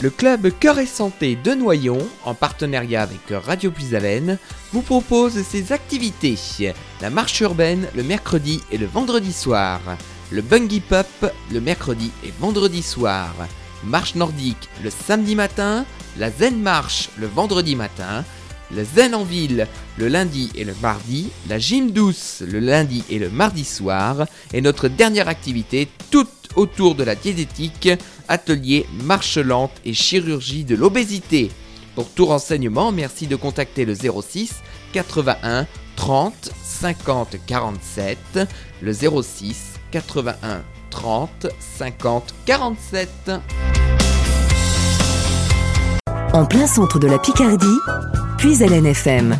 Le club Cœur et Santé de Noyon, en partenariat avec Radio Puisalène, vous propose ses activités. La marche urbaine le mercredi et le vendredi soir. Le Bungee Pop le mercredi et vendredi soir. Marche nordique le samedi matin. La Zen Marche le vendredi matin. Le Zen en ville le lundi et le mardi. La gym douce le lundi et le mardi soir. Et notre dernière activité, toute autour de la diététique, atelier marche lente et chirurgie de l'obésité. Pour tout renseignement, merci de contacter le 06 81 30 50 47, le 06 81 30 50 47. En plein centre de la Picardie, puis à l'NFM.